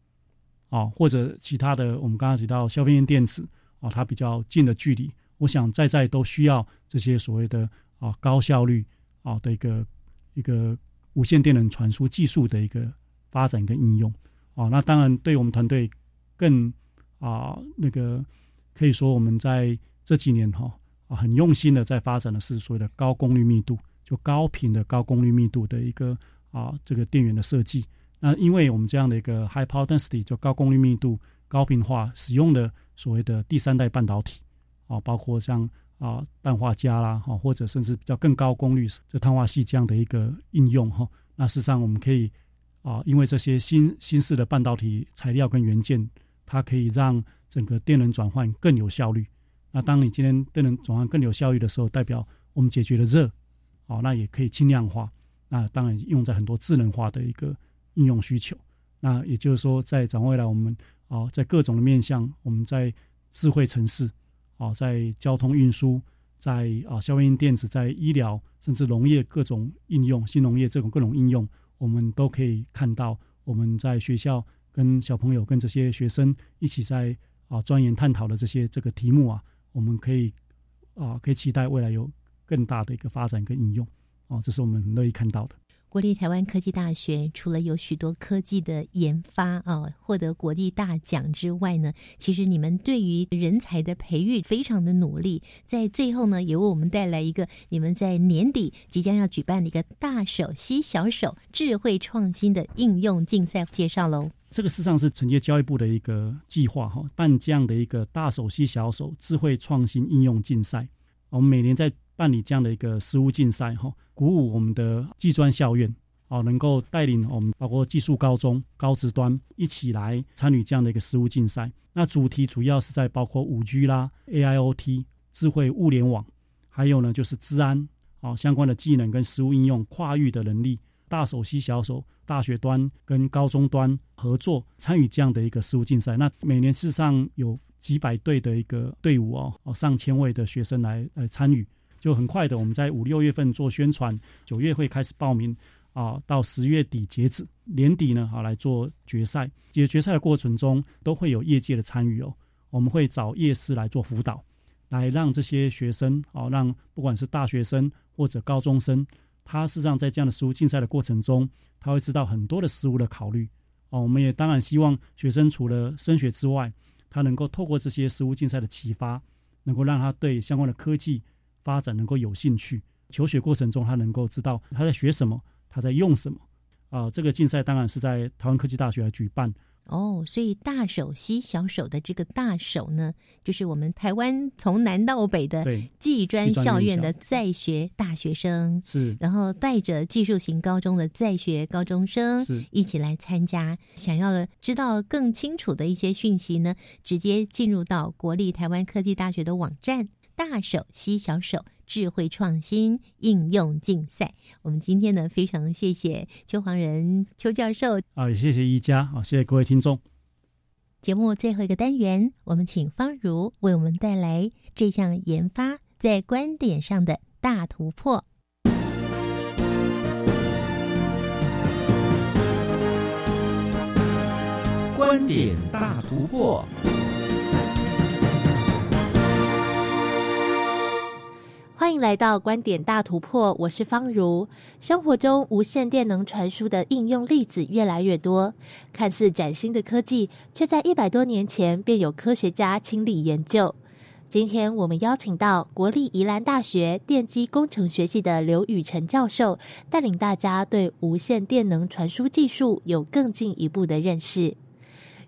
啊或者其他的我们刚刚提到消费电电子啊，它比较近的距离，我想在在都需要这些所谓的啊高效率啊的一个一个无线电能传输技术的一个发展跟应用。哦，那当然，对我们团队更啊，那个可以说我们在这几年哈啊，很用心的在发展的是所谓的高功率密度，就高频的高功率密度的一个啊这个电源的设计。那因为我们这样的一个 high power density 就高功率密度、高频化使用的所谓的第三代半导体啊，包括像啊氮化镓啦哈，或者甚至比较更高功率就碳化系这样的一个应用哈，那事实上我们可以。啊，因为这些新新式的半导体材料跟元件，它可以让整个电能转换更有效率。那当你今天电能转换更有效率的时候，代表我们解决了热，哦，那也可以轻量化。那当然用在很多智能化的一个应用需求。那也就是说，在展望未来，我们啊，在各种的面向，我们在智慧城市，啊，在交通运输，在啊消费电子，在医疗，甚至农业各种应用，新农业这种各种应用。我们都可以看到，我们在学校跟小朋友、跟这些学生一起在啊钻研探讨的这些这个题目啊，我们可以啊可以期待未来有更大的一个发展跟应用啊，这是我们很乐意看到的。国立台湾科技大学除了有许多科技的研发啊，获得国际大奖之外呢，其实你们对于人才的培育非常的努力。在最后呢，也为我们带来一个你们在年底即将要举办的一个大手吸小手智慧创新的应用竞赛介绍喽。这个事实上是承接教育部的一个计划哈，办这样的一个大手吸小手智慧创新应用竞赛。我们每年在办理这样的一个实务竞赛哈。鼓舞我们的技专校院，哦，能够带领我们包括技术高中、高职端一起来参与这样的一个实务竞赛。那主题主要是在包括五 G 啦、AIoT、智慧物联网，还有呢就是治安，哦相关的技能跟实务应用跨域的能力，大手吸小手，大学端跟高中端合作参与这样的一个实务竞赛。那每年事实上有几百队的一个队伍哦，哦上千位的学生来来参与。就很快的，我们在五六月份做宣传，九月会开始报名啊，到十月底截止，年底呢，好来做决赛。决决赛的过程中，都会有业界的参与哦。我们会找业师来做辅导，来让这些学生哦，让不管是大学生或者高中生，他事实上在这样的实物竞赛的过程中，他会知道很多的实物的考虑哦。我们也当然希望学生除了升学之外，他能够透过这些实物竞赛的启发，能够让他对相关的科技。发展能够有兴趣，求学过程中他能够知道他在学什么，他在用什么。啊，这个竞赛当然是在台湾科技大学来举办。哦，所以大手吸小手的这个大手呢，就是我们台湾从南到北的技专校院的在学大学生，是，然后带着技术型高中的在学高中生一起来参加。想要知道更清楚的一些讯息呢，直接进入到国立台湾科技大学的网站。大手吸小手，智慧创新应用竞赛。我们今天呢，非常谢谢邱黄仁邱教授啊，也谢谢一家啊，谢谢各位听众。节目最后一个单元，我们请方如为我们带来这项研发在观点上的大突破。观点大突破。欢迎来到观点大突破，我是方如。生活中无线电能传输的应用例子越来越多，看似崭新的科技，却在一百多年前便有科学家亲力研究。今天我们邀请到国立宜兰大学电机工程学系的刘宇辰教授，带领大家对无线电能传输技术有更进一步的认识。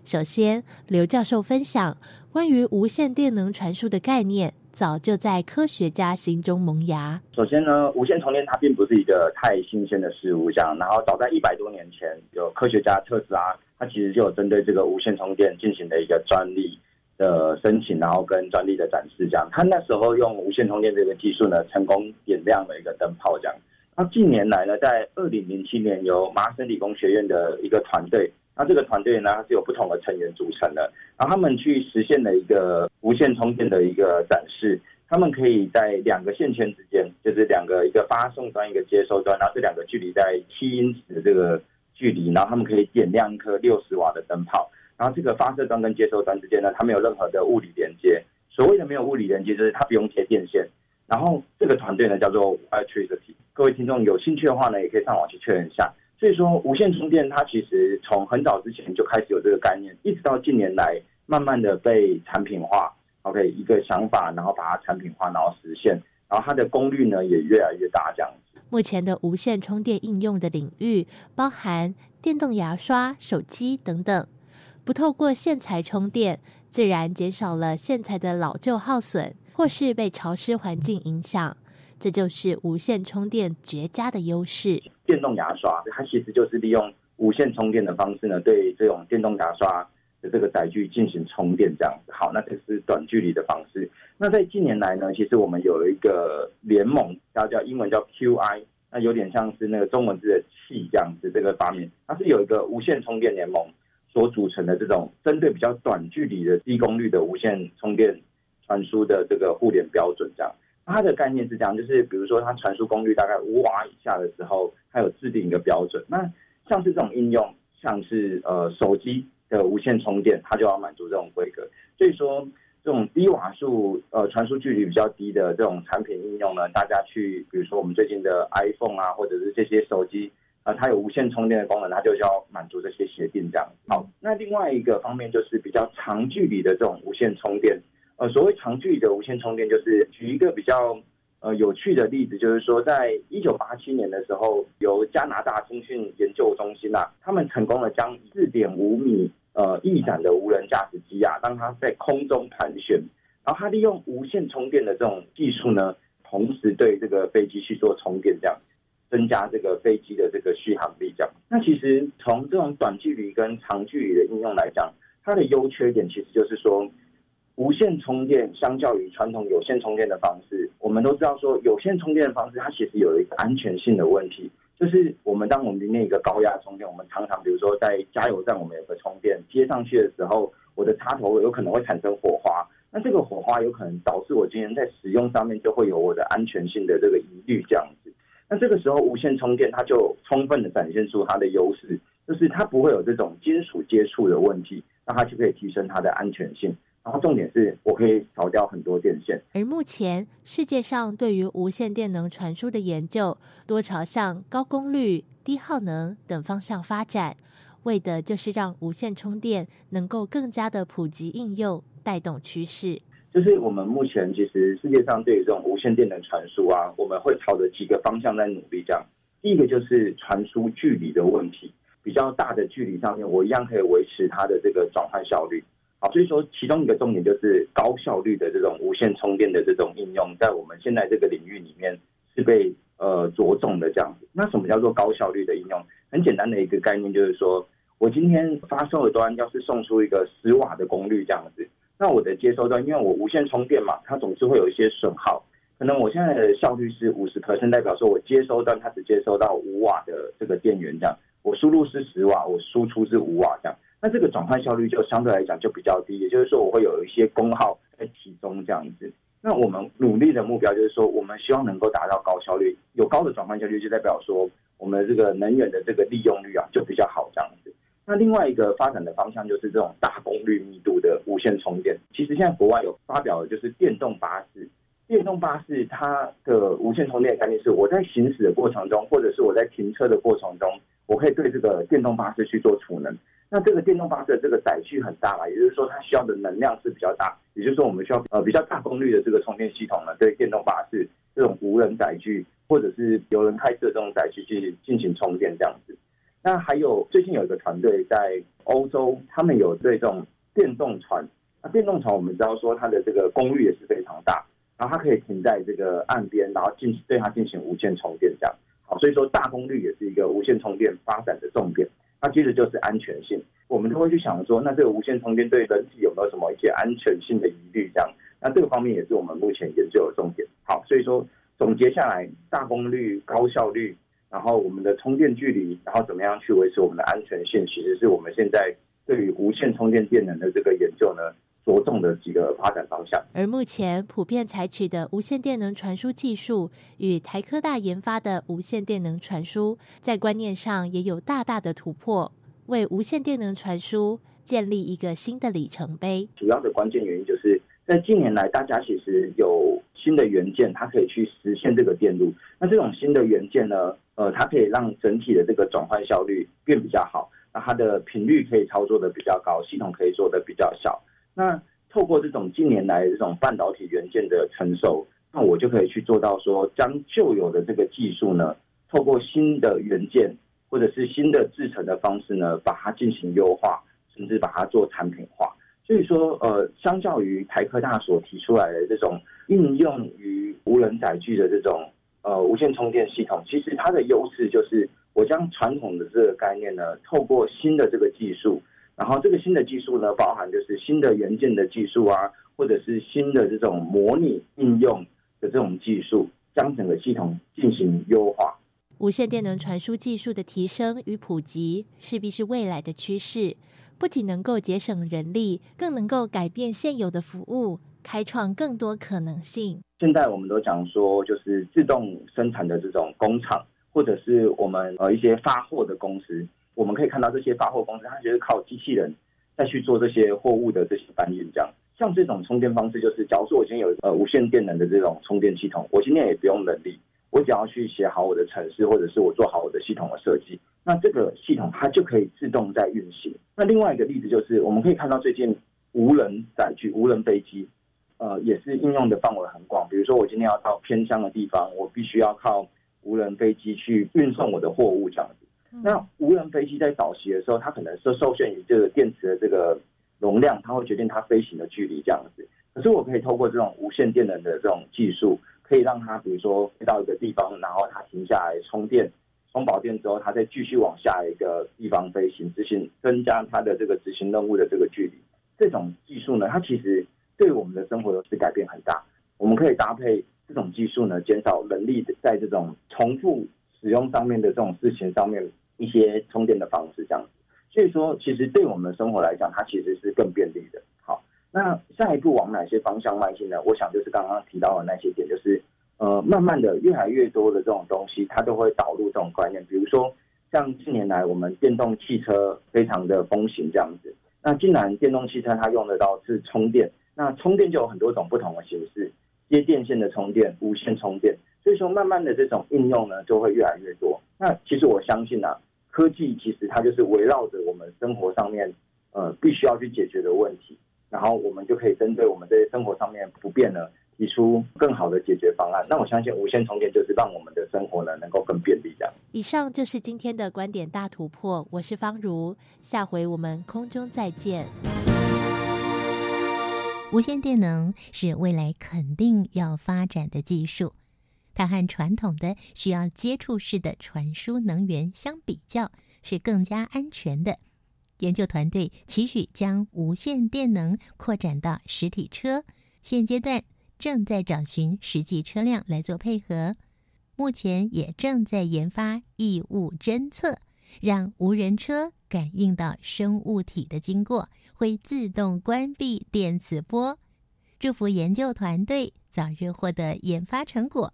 首先，刘教授分享关于无线电能传输的概念，早就在科学家心中萌芽。首先呢，无线充电它并不是一个太新鲜的事物，这样。然后早在一百多年前，有科学家特斯拉，他其实就有针对这个无线充电进行的一个专利的申请，然后跟专利的展示，这样。他那时候用无线充电这个技术呢，成功点亮了一个灯泡，这样。那近年来呢，在二零零七年，由麻省理工学院的一个团队。那这个团队呢，它是由不同的成员组成的，然后他们去实现了一个无线充电的一个展示。他们可以在两个线圈之间，就是两个一个发送端一个接收端，然后这两个距离在七英尺的这个距离，然后他们可以点亮一颗六十瓦的灯泡。然后这个发射端跟接收端之间呢，它没有任何的物理连接。所谓的没有物理连接，就是它不用接电线。然后这个团队呢叫做 Electricity。各位听众有兴趣的话呢，也可以上网去确认一下。所以说，无线充电它其实从很早之前就开始有这个概念，一直到近年来慢慢的被产品化。OK，一个想法，然后把它产品化，然后实现，然后它的功率呢也越来越大，这样子。目前的无线充电应用的领域包含电动牙刷、手机等等，不透过线材充电，自然减少了线材的老旧耗损，或是被潮湿环境影响。这就是无线充电绝佳的优势。电动牙刷，它其实就是利用无线充电的方式呢，对这种电动牙刷的这个载具进行充电，这样子。好，那这是短距离的方式。那在近年来呢，其实我们有了一个联盟，它叫英文叫 QI，那有点像是那个中文字的气这样子。这个发明，它是有一个无线充电联盟所组成的这种针对比较短距离的低功率的无线充电传输的这个互联标准，这样。它的概念是这样，就是比如说它传输功率大概五瓦以下的时候，它有制定一个标准。那像是这种应用，像是呃手机的无线充电，它就要满足这种规格。所以说，这种低瓦数呃传输距离比较低的这种产品应用呢，大家去比如说我们最近的 iPhone 啊，或者是这些手机啊，它有无线充电的功能，它就需要满足这些协定这样。好，那另外一个方面就是比较长距离的这种无线充电。呃，所谓长距离的无线充电，就是举一个比较呃有趣的例子，就是说，在一九八七年的时候，由加拿大通讯研究中心呐，他们成功的将四点五米呃翼展的无人驾驶机啊，让它在空中盘旋，然后它利用无线充电的这种技术呢，同时对这个飞机去做充电，这样增加这个飞机的这个续航力。这样，那其实从这种短距离跟长距离的应用来讲，它的优缺点其实就是说。无线充电相较于传统有线充电的方式，我们都知道说有线充电的方式它其实有一个安全性的问题，就是我们当我们那个高压充电，我们常常比如说在加油站我们有个充电接上去的时候，我的插头有可能会产生火花，那这个火花有可能导致我今天在使用上面就会有我的安全性的这个疑虑这样子。那这个时候无线充电它就充分的展现出它的优势，就是它不会有这种金属接触的问题，那它就可以提升它的安全性。然后重点是我可以少掉很多电线。而目前世界上对于无线电能传输的研究，多朝向高功率、低耗能等方向发展，为的就是让无线充电能够更加的普及应用，带动趋势。就是我们目前其实世界上对于这种无线电能传输啊，我们会朝着几个方向在努力。这样，第一个就是传输距离的问题，比较大的距离上面，我一样可以维持它的这个转换效率。好，所以说其中一个重点就是高效率的这种无线充电的这种应用，在我们现在这个领域里面是被呃着重的这样子。那什么叫做高效率的应用？很简单的一个概念就是说，我今天发售端要是送出一个十瓦的功率这样子，那我的接收端因为我无线充电嘛，它总是会有一些损耗。可能我现在的效率是五十%，代表说我接收端它只接收到五瓦的这个电源这样，我输入是十瓦，我输出是五瓦这样。那这个转换效率就相对来讲就比较低，也就是说我会有一些功耗在其中这样子。那我们努力的目标就是说，我们希望能够达到高效率，有高的转换效率，就代表说我们这个能源的这个利用率啊就比较好这样子。那另外一个发展的方向就是这种大功率密度的无线充电。其实现在国外有发表的就是电动巴士电动巴士它的无线充电概念是，我在行驶的过程中，或者是我在停车的过程中，我可以对这个电动巴士去做储能。那这个电动巴士的这个载具很大嘛，也就是说它需要的能量是比较大，也就是说我们需要呃比较大功率的这个充电系统呢，对电动巴士这种无人载具或者是有人开车这种载具去进行充电这样子。那还有最近有一个团队在欧洲，他们有对这种电动船，那电动船我们知道说它的这个功率也是非常大，然后它可以停在这个岸边，然后进对它进行无线充电这样。好，所以说大功率也是一个无线充电发展的重点。那接着就是安全性，我们都会去想说，那这个无线充电对人体有没有什么一些安全性的疑虑？这样，那这个方面也是我们目前研究的重点。好，所以说总结下来，大功率、高效率，然后我们的充电距离，然后怎么样去维持我们的安全性，其实是我们现在对于无线充电电能的这个研究呢，着重的几个发展方向。而目前普遍采取的无线电能传输技术，与台科大研发的无线电能传输，在观念上也有大大的突破，为无线电能传输建立一个新的里程碑。主要的关键原因就是在近年来，大家其实有新的元件，它可以去实现这个电路。那这种新的元件呢，呃，它可以让整体的这个转换效率变比较好，那它的频率可以操作的比较高，系统可以做的比较小。那透过这种近年来这种半导体元件的成熟，那我就可以去做到说，将旧有的这个技术呢，透过新的元件或者是新的制成的方式呢，把它进行优化，甚至把它做产品化。所以说，呃，相较于台科大所提出来的这种应用于无人载具的这种呃无线充电系统，其实它的优势就是我将传统的这个概念呢，透过新的这个技术。然后这个新的技术呢，包含就是新的元件的技术啊，或者是新的这种模拟应用的这种技术，将整个系统进行优化。无线电能传输技术的提升与普及，势必是未来的趋势。不仅能够节省人力，更能够改变现有的服务，开创更多可能性。现在我们都讲说，就是自动生产的这种工厂，或者是我们呃一些发货的公司。我们可以看到这些发货公司，它就是靠机器人再去做这些货物的这些搬运。这样，像这种充电方式，就是假如说我今天有呃无线电能的这种充电系统，我今天也不用人力，我只要去写好我的程式，或者是我做好我的系统的设计，那这个系统它就可以自动在运行。那另外一个例子就是，我们可以看到最近无人载具、无人飞机，呃，也是应用的范围很广。比如说我今天要到偏乡的地方，我必须要靠无人飞机去运送我的货物，这样子。那无人飞机在早期的时候，它可能是受限于这个电池的这个容量，它会决定它飞行的距离这样子。可是我可以透过这种无线电能的这种技术，可以让它比如说飞到一个地方，然后它停下来充电，充饱电之后，它再继续往下一个地方飞行，执行增加它的这个执行任务的这个距离。这种技术呢，它其实对我们的生活是改变很大。我们可以搭配这种技术呢，减少人力在这种重复。使用上面的这种事情上面一些充电的方式这样子，所以说其实对我们的生活来讲，它其实是更便利的。好，那下一步往哪些方向迈进呢？我想就是刚刚提到的那些点，就是呃，慢慢的越来越多的这种东西，它都会导入这种观念。比如说像近年来我们电动汽车非常的风行这样子，那既然电动汽车它用得到是充电，那充电就有很多种不同的形式，接电线的充电、无线充电。所以说，慢慢的这种应用呢，就会越来越多。那其实我相信呢，科技其实它就是围绕着我们生活上面，呃，必须要去解决的问题，然后我们就可以针对我们这些生活上面不便呢，提出更好的解决方案。那我相信无线充电就是让我们的生活呢，能够更便利。这样。以上就是今天的观点大突破，我是方如，下回我们空中再见。无线电能是未来肯定要发展的技术。它和传统的需要接触式的传输能源相比较，是更加安全的。研究团队期许将无线电能扩展到实体车，现阶段正在找寻实际车辆来做配合。目前也正在研发异物侦测，让无人车感应到生物体的经过，会自动关闭电磁波。祝福研究团队早日获得研发成果。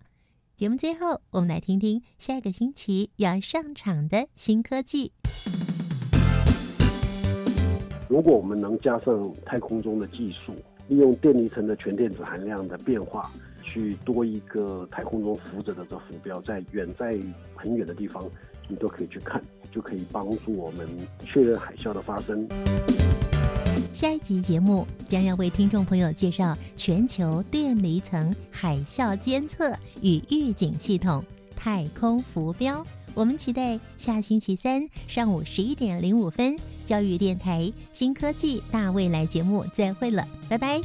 节目最后，我们来听听下一个星期要上场的新科技。如果我们能加上太空中的技术，利用电离层的全电子含量的变化。去多一个太空中浮着的这浮标，在远在很远的地方，你都可以去看，就可以帮助我们确认海啸的发生。下一集节目将要为听众朋友介绍全球电离层海啸监测与预警系统——太空浮标。我们期待下星期三上午十一点零五分，教育电台新科技大未来节目再会了，拜拜。